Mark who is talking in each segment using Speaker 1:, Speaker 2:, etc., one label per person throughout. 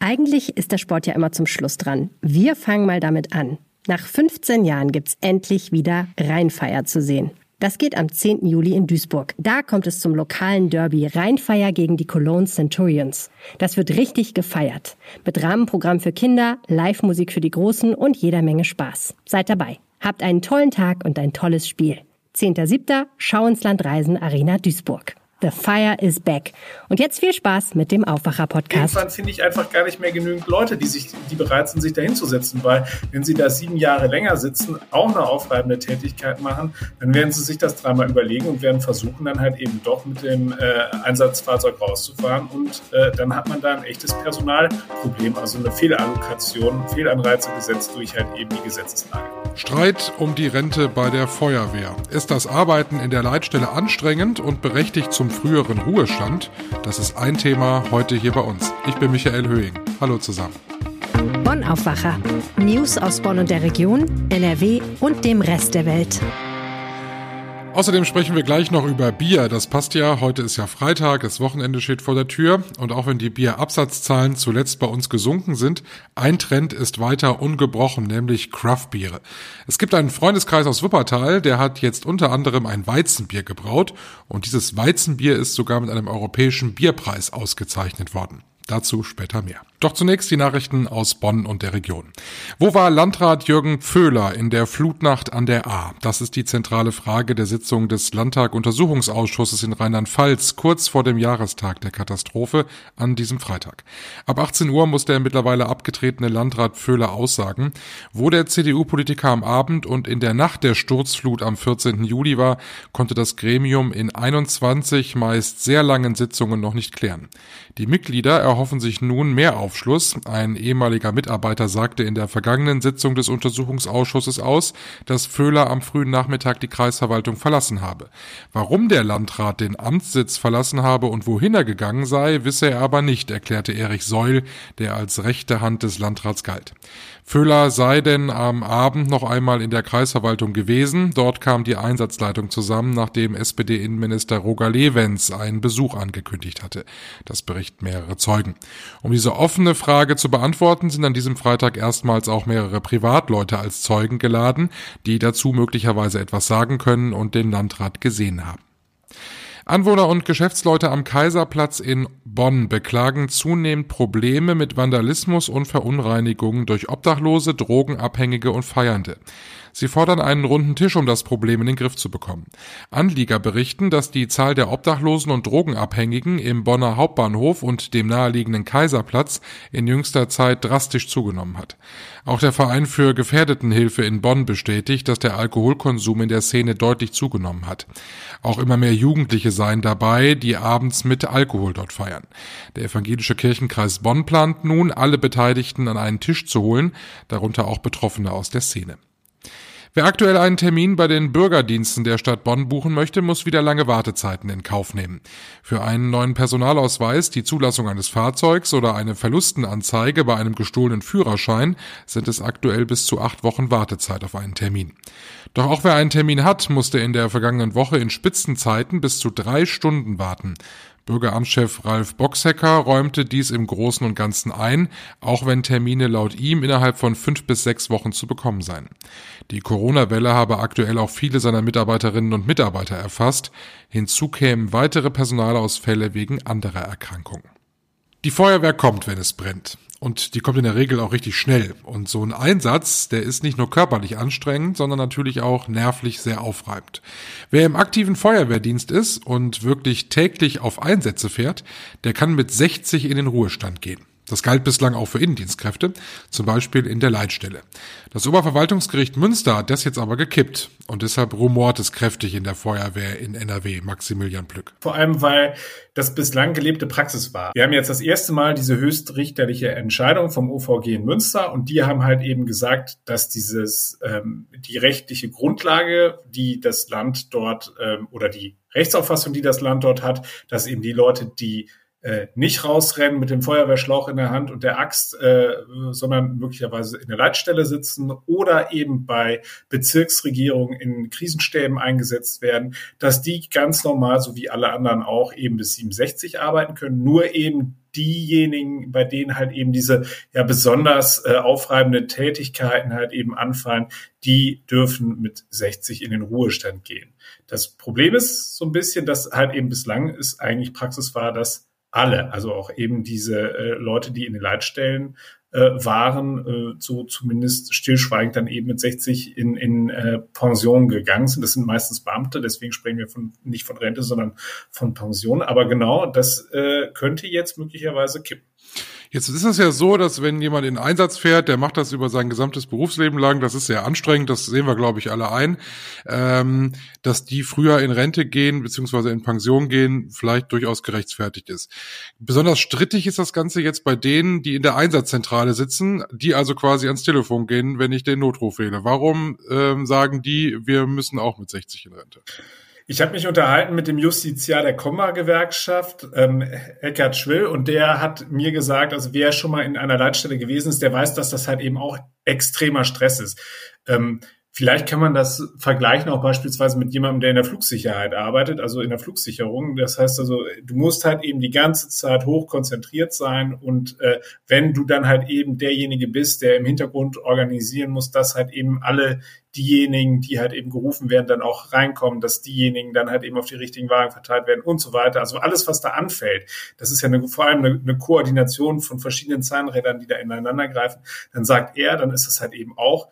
Speaker 1: Eigentlich ist der Sport ja immer zum Schluss dran. Wir fangen mal damit an. Nach 15 Jahren gibt's endlich wieder Rheinfeier zu sehen. Das geht am 10. Juli in Duisburg. Da kommt es zum lokalen Derby Rheinfeier gegen die Cologne Centurions. Das wird richtig gefeiert. Mit Rahmenprogramm für Kinder, Live-Musik für die Großen und jeder Menge Spaß. Seid dabei. Habt einen tollen Tag und ein tolles Spiel. 10.7. Schau ins Land Reisen Arena Duisburg. The Fire is Back. Und jetzt viel Spaß mit dem Aufwacher-Podcast.
Speaker 2: Irgendwann finde ich einfach gar nicht mehr genügend Leute, die, sich, die bereit sind, sich da hinzusetzen, weil wenn sie da sieben Jahre länger sitzen, auch eine aufreibende Tätigkeit machen, dann werden sie sich das dreimal überlegen und werden versuchen, dann halt eben doch mit dem äh, Einsatzfahrzeug rauszufahren. Und äh, dann hat man da ein echtes Personalproblem, also eine Fehlallokation, Fehlanreize gesetzt durch halt eben die Gesetzeslage.
Speaker 3: Streit um die Rente bei der Feuerwehr. Ist das Arbeiten in der Leitstelle anstrengend und berechtigt zum früheren Ruhestand? Das ist ein Thema heute hier bei uns. Ich bin Michael Höhing. Hallo zusammen.
Speaker 1: Bonn Aufwacher. News aus Bonn und der Region, NRW und dem Rest der Welt.
Speaker 3: Außerdem sprechen wir gleich noch über Bier. Das passt ja. Heute ist ja Freitag, das Wochenende steht vor der Tür. Und auch wenn die Bierabsatzzahlen zuletzt bei uns gesunken sind, ein Trend ist weiter ungebrochen, nämlich Craftbiere. Es gibt einen Freundeskreis aus Wuppertal, der hat jetzt unter anderem ein Weizenbier gebraut. Und dieses Weizenbier ist sogar mit einem europäischen Bierpreis ausgezeichnet worden. Dazu später mehr. Doch zunächst die Nachrichten aus Bonn und der Region. Wo war Landrat Jürgen Pföhler in der Flutnacht an der A? Das ist die zentrale Frage der Sitzung des Landtag-Untersuchungsausschusses in Rheinland-Pfalz kurz vor dem Jahrestag der Katastrophe an diesem Freitag. Ab 18 Uhr muss der mittlerweile abgetretene Landrat Pföhler aussagen. Wo der CDU-Politiker am Abend und in der Nacht der Sturzflut am 14. Juli war, konnte das Gremium in 21 meist sehr langen Sitzungen noch nicht klären. Die Mitglieder erhoffen sich nun mehr Aufschluss. Ein ehemaliger Mitarbeiter sagte in der vergangenen Sitzung des Untersuchungsausschusses aus, dass Föhler am frühen Nachmittag die Kreisverwaltung verlassen habe. Warum der Landrat den Amtssitz verlassen habe und wohin er gegangen sei, wisse er aber nicht, erklärte Erich Seul, der als rechte Hand des Landrats galt. Föhler sei denn am Abend noch einmal in der Kreisverwaltung gewesen. Dort kam die Einsatzleitung zusammen, nachdem SPD-Innenminister Roger Lewens einen Besuch angekündigt hatte. Das berichten mehrere Zeugen. Um diese offene Frage zu beantworten, sind an diesem Freitag erstmals auch mehrere Privatleute als Zeugen geladen, die dazu möglicherweise etwas sagen können und den Landrat gesehen haben. Anwohner und Geschäftsleute am Kaiserplatz in Bonn beklagen zunehmend Probleme mit Vandalismus und Verunreinigungen durch Obdachlose, Drogenabhängige und Feiernde. Sie fordern einen runden Tisch, um das Problem in den Griff zu bekommen. Anlieger berichten, dass die Zahl der Obdachlosen und Drogenabhängigen im Bonner Hauptbahnhof und dem naheliegenden Kaiserplatz in jüngster Zeit drastisch zugenommen hat. Auch der Verein für Gefährdetenhilfe in Bonn bestätigt, dass der Alkoholkonsum in der Szene deutlich zugenommen hat. Auch immer mehr Jugendliche seien dabei, die abends mit Alkohol dort feiern. Der evangelische Kirchenkreis Bonn plant nun, alle Beteiligten an einen Tisch zu holen, darunter auch Betroffene aus der Szene. Wer aktuell einen Termin bei den Bürgerdiensten der Stadt Bonn buchen möchte, muss wieder lange Wartezeiten in Kauf nehmen. Für einen neuen Personalausweis, die Zulassung eines Fahrzeugs oder eine Verlustenanzeige bei einem gestohlenen Führerschein sind es aktuell bis zu acht Wochen Wartezeit auf einen Termin. Doch auch wer einen Termin hat, musste in der vergangenen Woche in Spitzenzeiten bis zu drei Stunden warten. Bürgeramtschef Ralf Boxhecker räumte dies im Großen und Ganzen ein, auch wenn Termine laut ihm innerhalb von fünf bis sechs Wochen zu bekommen seien. Die Corona-Welle habe aktuell auch viele seiner Mitarbeiterinnen und Mitarbeiter erfasst. Hinzu kämen weitere Personalausfälle wegen anderer Erkrankungen. Die Feuerwehr kommt, wenn es brennt. Und die kommt in der Regel auch richtig schnell. Und so ein Einsatz, der ist nicht nur körperlich anstrengend, sondern natürlich auch nervlich sehr aufreibend. Wer im aktiven Feuerwehrdienst ist und wirklich täglich auf Einsätze fährt, der kann mit 60 in den Ruhestand gehen. Das galt bislang auch für Innendienstkräfte, zum Beispiel in der Leitstelle. Das Oberverwaltungsgericht Münster hat das jetzt aber gekippt und deshalb rumort es kräftig in der Feuerwehr in NRW, Maximilian Plück.
Speaker 2: Vor allem, weil das bislang gelebte Praxis war. Wir haben jetzt das erste Mal diese höchstrichterliche Entscheidung vom OVG in Münster und die haben halt eben gesagt, dass dieses ähm, die rechtliche Grundlage, die das Land dort ähm, oder die Rechtsauffassung, die das Land dort hat, dass eben die Leute, die äh, nicht rausrennen mit dem Feuerwehrschlauch in der Hand und der Axt, äh, sondern möglicherweise in der Leitstelle sitzen oder eben bei Bezirksregierungen in Krisenstäben eingesetzt werden, dass die ganz normal, so wie alle anderen auch, eben bis 67 arbeiten können, nur eben diejenigen, bei denen halt eben diese ja besonders äh, aufreibenden Tätigkeiten halt eben anfallen, die dürfen mit 60 in den Ruhestand gehen. Das Problem ist so ein bisschen, dass halt eben bislang ist eigentlich Praxis war, dass alle, also auch eben diese äh, Leute, die in den Leitstellen äh, waren, äh, so zumindest stillschweigend dann eben mit 60 in, in äh, Pension gegangen sind. Das sind meistens Beamte, deswegen sprechen wir von, nicht von Rente, sondern von Pension. Aber genau, das äh, könnte jetzt möglicherweise kippen.
Speaker 3: Jetzt ist es ja so, dass wenn jemand in Einsatz fährt, der macht das über sein gesamtes Berufsleben lang, das ist sehr anstrengend, das sehen wir, glaube ich, alle ein, ähm, dass die früher in Rente gehen, beziehungsweise in Pension gehen, vielleicht durchaus gerechtfertigt ist. Besonders strittig ist das Ganze jetzt bei denen, die in der Einsatzzentrale sitzen, die also quasi ans Telefon gehen, wenn ich den Notruf wähle. Warum ähm, sagen die, wir müssen auch mit 60 in Rente?
Speaker 2: Ich habe mich unterhalten mit dem Justiziar der Komma-Gewerkschaft, ähm, Eckhard Schwill, und der hat mir gesagt, also wer schon mal in einer Leitstelle gewesen ist, der weiß, dass das halt eben auch extremer Stress ist. Ähm, Vielleicht kann man das vergleichen auch beispielsweise mit jemandem, der in der Flugsicherheit arbeitet, also in der Flugsicherung. Das heißt also, du musst halt eben die ganze Zeit hoch konzentriert sein und äh, wenn du dann halt eben derjenige bist, der im Hintergrund organisieren muss, dass halt eben alle diejenigen, die halt eben gerufen werden, dann auch reinkommen, dass diejenigen dann halt eben auf die richtigen Wagen verteilt werden und so weiter. Also alles, was da anfällt, das ist ja eine, vor allem eine, eine Koordination von verschiedenen Zahnrädern, die da ineinander greifen. Dann sagt er, dann ist es halt eben auch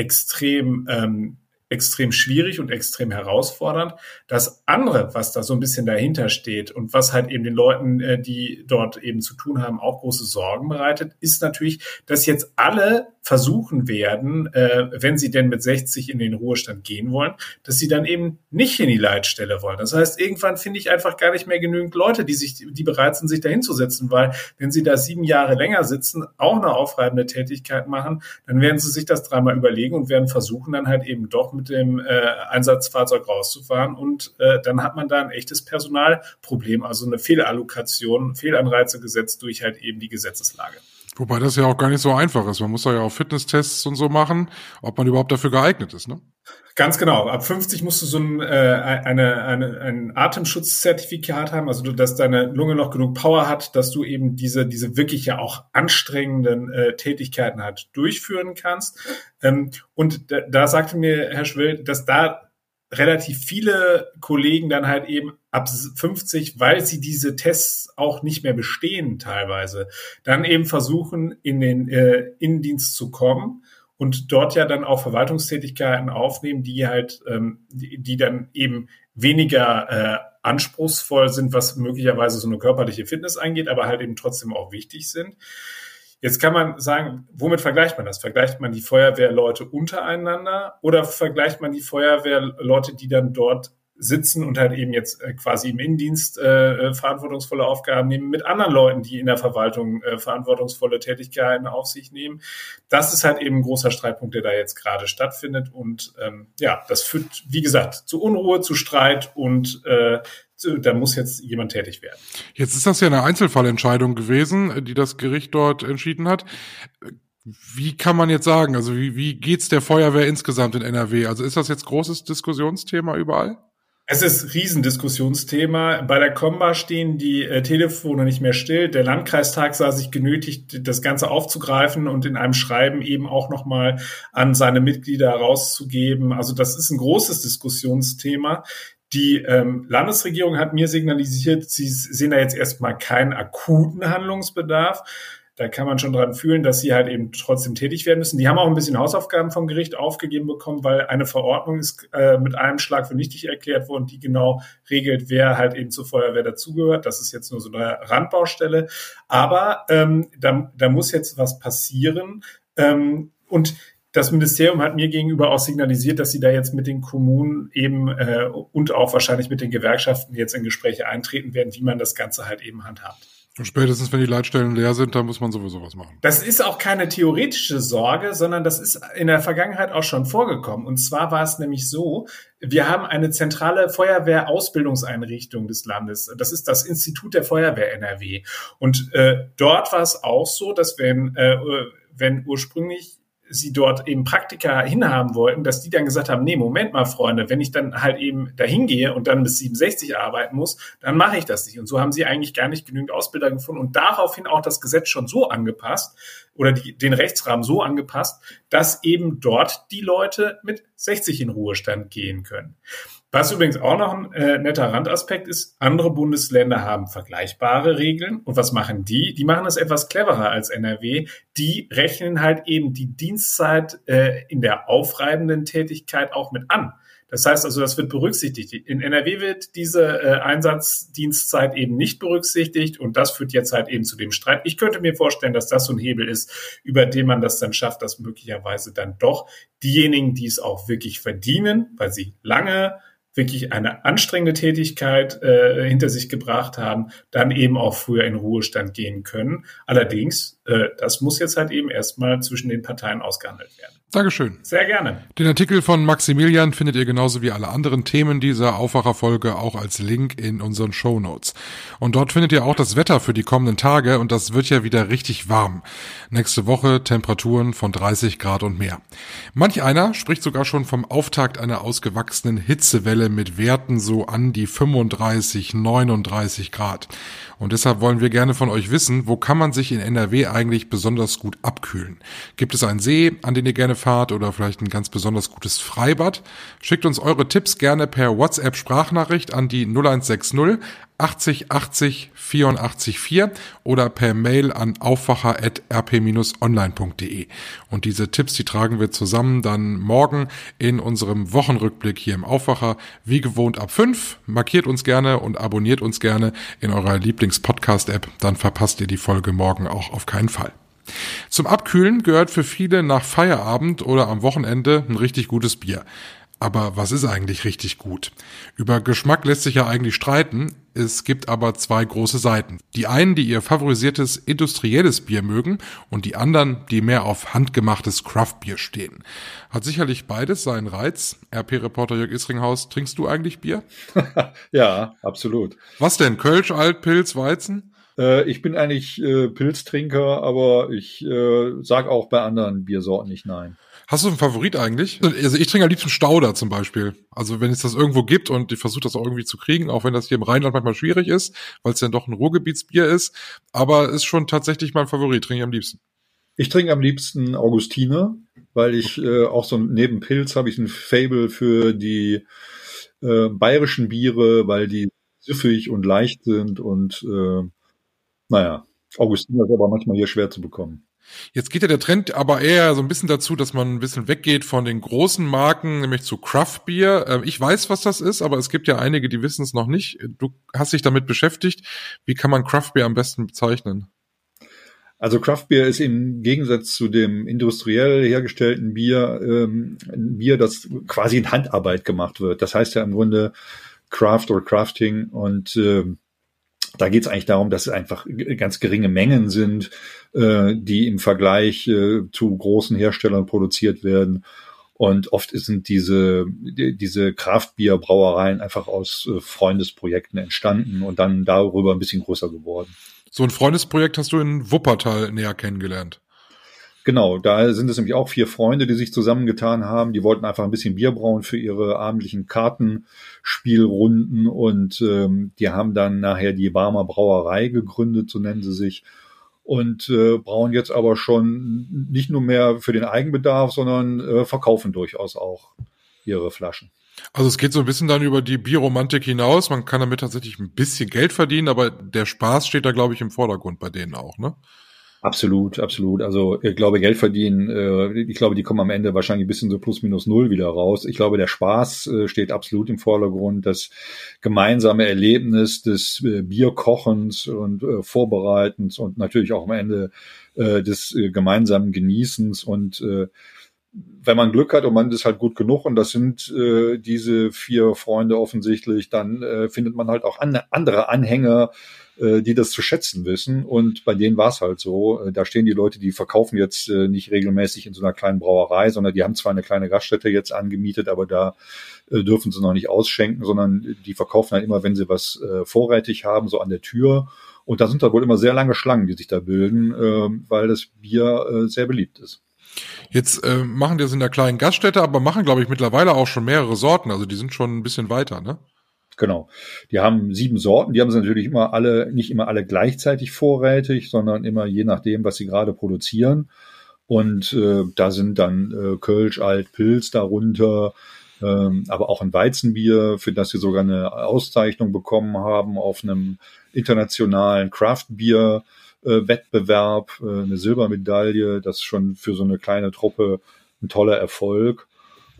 Speaker 2: extrem, ähm, extrem schwierig und extrem herausfordernd. Das andere, was da so ein bisschen dahinter steht und was halt eben den Leuten, äh, die dort eben zu tun haben, auch große Sorgen bereitet, ist natürlich, dass jetzt alle versuchen werden, äh, wenn sie denn mit 60 in den Ruhestand gehen wollen, dass sie dann eben nicht in die Leitstelle wollen. Das heißt, irgendwann finde ich einfach gar nicht mehr genügend Leute, die sich, die bereit sind, sich dahin zu setzen, weil wenn sie da sieben Jahre länger sitzen, auch eine aufreibende Tätigkeit machen, dann werden sie sich das dreimal überlegen und werden versuchen, dann halt eben doch mit dem äh, Einsatzfahrzeug rauszufahren und äh, dann hat man da ein echtes Personalproblem, also eine Fehlallokation, Fehlanreize gesetzt durch halt eben die Gesetzeslage.
Speaker 3: Wobei das ja auch gar nicht so einfach ist. Man muss da ja auch Fitnesstests und so machen, ob man überhaupt dafür geeignet ist, ne?
Speaker 2: Ganz genau. Ab 50 musst du so ein, äh, eine, eine, ein Atemschutzzertifikat haben, also dass deine Lunge noch genug Power hat, dass du eben diese, diese wirklich ja auch anstrengenden äh, Tätigkeiten halt durchführen kannst. Ähm, und da, da sagte mir Herr Schwill, dass da relativ viele Kollegen dann halt eben ab 50, weil sie diese Tests auch nicht mehr bestehen teilweise, dann eben versuchen, in den äh, Innendienst zu kommen und dort ja dann auch Verwaltungstätigkeiten aufnehmen, die halt, ähm, die, die dann eben weniger äh, anspruchsvoll sind, was möglicherweise so eine körperliche Fitness angeht, aber halt eben trotzdem auch wichtig sind. Jetzt kann man sagen, womit vergleicht man das? Vergleicht man die Feuerwehrleute untereinander oder vergleicht man die Feuerwehrleute, die dann dort sitzen und halt eben jetzt äh, quasi im Innendienst äh, äh, verantwortungsvolle Aufgaben nehmen mit anderen Leuten, die in der Verwaltung äh, verantwortungsvolle Tätigkeiten auf sich nehmen. Das ist halt eben ein großer Streitpunkt, der da jetzt gerade stattfindet. Und ähm, ja, das führt, wie gesagt, zu Unruhe, zu Streit und äh, da muss jetzt jemand tätig werden.
Speaker 3: Jetzt ist das ja eine Einzelfallentscheidung gewesen, die das Gericht dort entschieden hat. Wie kann man jetzt sagen, also wie, wie geht's der Feuerwehr insgesamt in NRW? Also ist das jetzt großes Diskussionsthema überall?
Speaker 2: Es ist Riesendiskussionsthema. Bei der Komba stehen die äh, Telefone nicht mehr still. Der Landkreistag sah sich genötigt, das Ganze aufzugreifen und in einem Schreiben eben auch nochmal an seine Mitglieder rauszugeben. Also das ist ein großes Diskussionsthema. Die ähm, Landesregierung hat mir signalisiert, sie sehen da jetzt erstmal keinen akuten Handlungsbedarf. Da kann man schon dran fühlen, dass sie halt eben trotzdem tätig werden müssen. Die haben auch ein bisschen Hausaufgaben vom Gericht aufgegeben bekommen, weil eine Verordnung ist äh, mit einem Schlag für nichtig erklärt worden, die genau regelt, wer halt eben zur Feuerwehr dazugehört. Das ist jetzt nur so eine Randbaustelle. Aber ähm, da, da muss jetzt was passieren. Ähm, und das Ministerium hat mir gegenüber auch signalisiert, dass sie da jetzt mit den Kommunen eben äh, und auch wahrscheinlich mit den Gewerkschaften jetzt in Gespräche eintreten werden, wie man das Ganze halt eben handhabt.
Speaker 3: Spätestens, wenn die Leitstellen leer sind, dann muss man sowieso was machen.
Speaker 2: Das ist auch keine theoretische Sorge, sondern das ist in der Vergangenheit auch schon vorgekommen. Und zwar war es nämlich so, wir haben eine zentrale Feuerwehrausbildungseinrichtung des Landes. Das ist das Institut der Feuerwehr NRW. Und äh, dort war es auch so, dass wenn, äh, wenn ursprünglich sie dort eben Praktika hinhaben wollten, dass die dann gesagt haben, nee, Moment mal, Freunde, wenn ich dann halt eben dahin gehe und dann bis 67 arbeiten muss, dann mache ich das nicht. Und so haben sie eigentlich gar nicht genügend Ausbilder gefunden und daraufhin auch das Gesetz schon so angepasst oder die, den Rechtsrahmen so angepasst, dass eben dort die Leute mit 60 in Ruhestand gehen können. Was übrigens auch noch ein äh, netter Randaspekt ist, andere Bundesländer haben vergleichbare Regeln. Und was machen die? Die machen es etwas cleverer als NRW. Die rechnen halt eben die Dienstzeit äh, in der aufreibenden Tätigkeit auch mit an. Das heißt also, das wird berücksichtigt. In NRW wird diese äh, Einsatzdienstzeit eben nicht berücksichtigt und das führt jetzt halt eben zu dem Streit. Ich könnte mir vorstellen, dass das so ein Hebel ist, über den man das dann schafft, dass möglicherweise dann doch diejenigen, die es auch wirklich verdienen, weil sie lange wirklich eine anstrengende Tätigkeit äh, hinter sich gebracht haben, dann eben auch früher in Ruhestand gehen können. Allerdings, äh, das muss jetzt halt eben erstmal zwischen den Parteien ausgehandelt werden.
Speaker 3: Dankeschön.
Speaker 2: Sehr gerne.
Speaker 3: Den Artikel von Maximilian findet ihr genauso wie alle anderen Themen dieser Aufwacherfolge auch als Link in unseren Show Notes. Und dort findet ihr auch das Wetter für die kommenden Tage und das wird ja wieder richtig warm. Nächste Woche Temperaturen von 30 Grad und mehr. Manch einer spricht sogar schon vom Auftakt einer ausgewachsenen Hitzewelle mit Werten so an die 35, 39 Grad. Und deshalb wollen wir gerne von euch wissen, wo kann man sich in NRW eigentlich besonders gut abkühlen? Gibt es einen See, an den ihr gerne fahrt oder vielleicht ein ganz besonders gutes Freibad? Schickt uns eure Tipps gerne per WhatsApp Sprachnachricht an die 0160 80 80 84 4 oder per Mail an aufwacher.rp-online.de. Und diese Tipps, die tragen wir zusammen dann morgen in unserem Wochenrückblick hier im Aufwacher. Wie gewohnt ab 5. Markiert uns gerne und abonniert uns gerne in eurer Lieblings-Podcast-App. Dann verpasst ihr die Folge morgen auch auf keinen Fall. Zum Abkühlen gehört für viele nach Feierabend oder am Wochenende ein richtig gutes Bier. Aber was ist eigentlich richtig gut? Über Geschmack lässt sich ja eigentlich streiten. Es gibt aber zwei große Seiten. Die einen, die ihr favorisiertes industrielles Bier mögen und die anderen, die mehr auf handgemachtes Craftbier stehen. Hat sicherlich beides seinen Reiz. RP-Reporter Jörg Isringhaus, trinkst du eigentlich Bier?
Speaker 4: ja, absolut.
Speaker 3: Was denn? Kölsch, Alt, Pilz, Weizen?
Speaker 4: Äh, ich bin eigentlich äh, Pilztrinker, aber ich äh, sag auch bei anderen Biersorten nicht nein.
Speaker 3: Hast du einen Favorit eigentlich? Also ich trinke am liebsten Stauder zum Beispiel. Also wenn es das irgendwo gibt und ich versuche das auch irgendwie zu kriegen, auch wenn das hier im Rheinland manchmal schwierig ist, weil es ja doch ein Ruhrgebietsbier ist. Aber ist schon tatsächlich mein Favorit, trinke ich am liebsten.
Speaker 4: Ich trinke am liebsten Augustiner, weil ich äh, auch so neben Pilz habe ich ein Fable für die äh, bayerischen Biere, weil die süffig und leicht sind und äh, naja, Augustiner ist aber manchmal hier schwer zu bekommen.
Speaker 3: Jetzt geht ja der Trend aber eher so ein bisschen dazu, dass man ein bisschen weggeht von den großen Marken, nämlich zu Craft Beer. Ähm, ich weiß, was das ist, aber es gibt ja einige, die wissen es noch nicht. Du hast dich damit beschäftigt. Wie kann man Craft Beer am besten bezeichnen?
Speaker 4: Also Craft Beer ist im Gegensatz zu dem industriell hergestellten Bier ähm, ein Bier, das quasi in Handarbeit gemacht wird. Das heißt ja im Grunde Craft oder Crafting und ähm, da geht es eigentlich darum, dass es einfach ganz geringe Mengen sind, äh, die im Vergleich äh, zu großen Herstellern produziert werden. Und oft sind diese, diese Kraftbierbrauereien einfach aus äh, Freundesprojekten entstanden und dann darüber ein bisschen größer geworden.
Speaker 3: So ein Freundesprojekt hast du in Wuppertal näher kennengelernt.
Speaker 4: Genau, da sind es nämlich auch vier Freunde, die sich zusammengetan haben. Die wollten einfach ein bisschen Bier brauen für ihre abendlichen Kartenspielrunden und ähm, die haben dann nachher die Barmer Brauerei gegründet, so nennen sie sich. Und äh, brauen jetzt aber schon nicht nur mehr für den Eigenbedarf, sondern äh, verkaufen durchaus auch ihre Flaschen.
Speaker 3: Also es geht so ein bisschen dann über die Bierromantik hinaus. Man kann damit tatsächlich ein bisschen Geld verdienen, aber der Spaß steht da, glaube ich, im Vordergrund bei denen auch, ne?
Speaker 4: Absolut, absolut. Also ich glaube, Geld verdienen, äh, ich glaube, die kommen am Ende wahrscheinlich ein bisschen so plus minus null wieder raus. Ich glaube, der Spaß äh, steht absolut im Vordergrund. Das gemeinsame Erlebnis des äh, Bierkochens und Vorbereitens und natürlich auch am Ende des gemeinsamen Genießens und wenn man Glück hat und man ist halt gut genug und das sind äh, diese vier Freunde offensichtlich, dann äh, findet man halt auch an, andere Anhänger, äh, die das zu schätzen wissen. Und bei denen war es halt so. Äh, da stehen die Leute, die verkaufen jetzt äh, nicht regelmäßig in so einer kleinen Brauerei, sondern die haben zwar eine kleine Gaststätte jetzt angemietet, aber da äh, dürfen sie noch nicht ausschenken, sondern die verkaufen halt immer, wenn sie was äh, vorrätig haben, so an der Tür. Und da sind da wohl immer sehr lange Schlangen, die sich da bilden, äh, weil das Bier äh, sehr beliebt ist.
Speaker 3: Jetzt äh, machen die es in der kleinen Gaststätte, aber machen, glaube ich, mittlerweile auch schon mehrere Sorten. Also die sind schon ein bisschen weiter, ne?
Speaker 4: Genau. Die haben sieben Sorten. Die haben sie natürlich immer alle, nicht immer alle gleichzeitig vorrätig, sondern immer je nachdem, was sie gerade produzieren. Und äh, da sind dann äh, Kölsch, Alt, Pilz darunter, ähm, aber auch ein Weizenbier, für das sie sogar eine Auszeichnung bekommen haben auf einem internationalen Craft Beer äh, Wettbewerb, äh, eine Silbermedaille, das ist schon für so eine kleine Truppe ein toller Erfolg.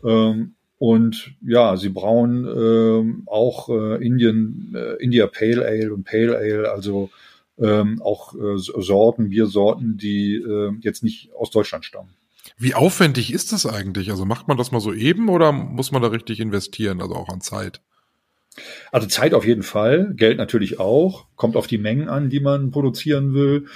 Speaker 4: Ähm, und ja, sie brauen ähm, auch äh, Indien, äh, India Pale Ale und Pale Ale, also ähm, auch äh, Sorten, Biersorten, die äh, jetzt nicht aus Deutschland stammen.
Speaker 3: Wie aufwendig ist das eigentlich? Also macht man das mal so eben oder muss man da richtig investieren, also auch an Zeit?
Speaker 4: Also Zeit auf jeden Fall, Geld natürlich auch, kommt auf die Mengen an, die man produzieren will.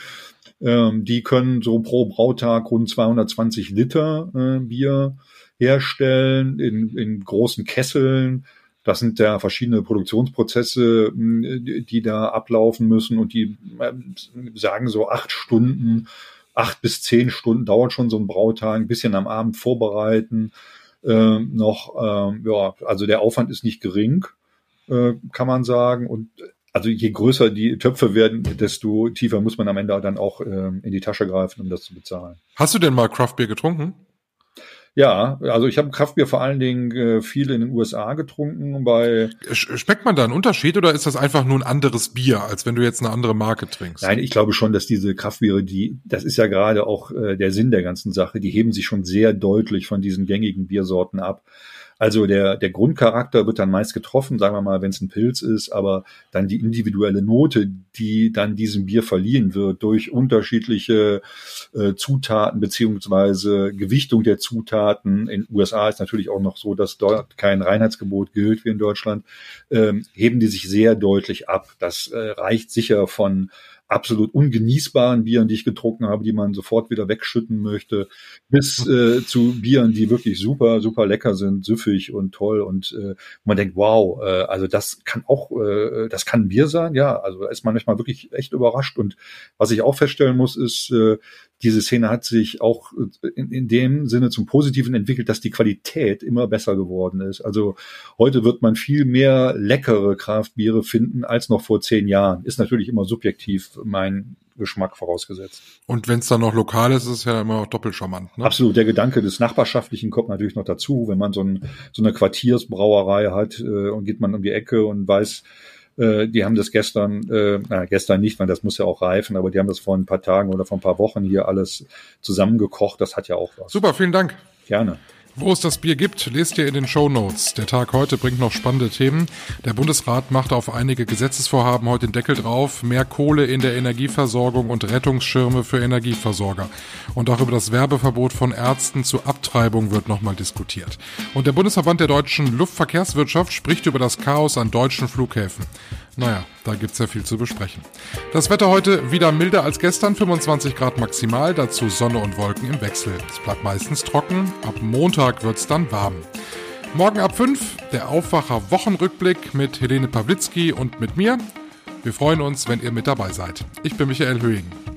Speaker 4: Ähm, die können so pro Brautag rund 220 Liter äh, Bier herstellen in, in großen Kesseln. Das sind ja verschiedene Produktionsprozesse, die da ablaufen müssen und die äh, sagen so acht Stunden, acht bis zehn Stunden dauert schon so ein Brautag, ein bisschen am Abend vorbereiten. Äh, noch, äh, ja, also der Aufwand ist nicht gering äh, kann man sagen. Und also je größer die Töpfe werden, desto tiefer muss man am Ende dann auch äh, in die Tasche greifen, um das zu bezahlen.
Speaker 3: Hast du denn mal Craftbeer getrunken?
Speaker 4: Ja, also ich habe Kraftbier vor allen Dingen äh, viel in den USA getrunken. Bei
Speaker 3: Schmeckt man da einen Unterschied oder ist das einfach nur ein anderes Bier, als wenn du jetzt eine andere Marke trinkst?
Speaker 4: Nein, ich glaube schon, dass diese Kraftbiere, die, das ist ja gerade auch äh, der Sinn der ganzen Sache, die heben sich schon sehr deutlich von diesen gängigen Biersorten ab. Also der, der Grundcharakter wird dann meist getroffen, sagen wir mal, wenn es ein Pilz ist, aber dann die individuelle Note, die dann diesem Bier verliehen wird durch unterschiedliche äh, Zutaten beziehungsweise Gewichtung der Zutaten. In USA ist natürlich auch noch so, dass dort kein Reinheitsgebot gilt wie in Deutschland, ähm, heben die sich sehr deutlich ab. Das äh, reicht sicher von absolut ungenießbaren Bieren, die ich getrunken habe, die man sofort wieder wegschütten möchte, bis äh, zu Bieren, die wirklich super, super lecker sind, süffig und toll und äh, man denkt, wow, äh, also das kann auch, äh, das kann Bier sein, ja, also da ist man manchmal wirklich echt überrascht und was ich auch feststellen muss, ist, äh, diese Szene hat sich auch in, in dem Sinne zum Positiven entwickelt, dass die Qualität immer besser geworden ist. Also heute wird man viel mehr leckere Kraftbiere finden als noch vor zehn Jahren. Ist natürlich immer subjektiv mein Geschmack vorausgesetzt.
Speaker 3: Und wenn es dann noch lokal ist, ist es ja immer auch doppelt charmant. Ne?
Speaker 4: Absolut. Der Gedanke des Nachbarschaftlichen kommt natürlich noch dazu, wenn man so, ein, so eine Quartiersbrauerei hat äh, und geht man um die Ecke und weiß, äh, die haben das gestern, äh, na, gestern nicht, weil das muss ja auch reifen, aber die haben das vor ein paar Tagen oder vor ein paar Wochen hier alles zusammengekocht. Das hat ja auch was.
Speaker 3: Super, vielen Dank.
Speaker 4: Gerne.
Speaker 3: Wo es das Bier gibt, lest ihr in den Show Notes. Der Tag heute bringt noch spannende Themen. Der Bundesrat macht auf einige Gesetzesvorhaben heute den Deckel drauf. Mehr Kohle in der Energieversorgung und Rettungsschirme für Energieversorger. Und auch über das Werbeverbot von Ärzten zur Abtreibung wird nochmal diskutiert. Und der Bundesverband der deutschen Luftverkehrswirtschaft spricht über das Chaos an deutschen Flughäfen. Naja, da gibt's ja viel zu besprechen. Das Wetter heute wieder milder als gestern, 25 Grad maximal, dazu Sonne und Wolken im Wechsel. Es bleibt meistens trocken, ab Montag wird's dann warm. Morgen ab 5 der Aufwacher Wochenrückblick mit Helene Pawlitzki und mit mir. Wir freuen uns, wenn ihr mit dabei seid. Ich bin Michael Höhing.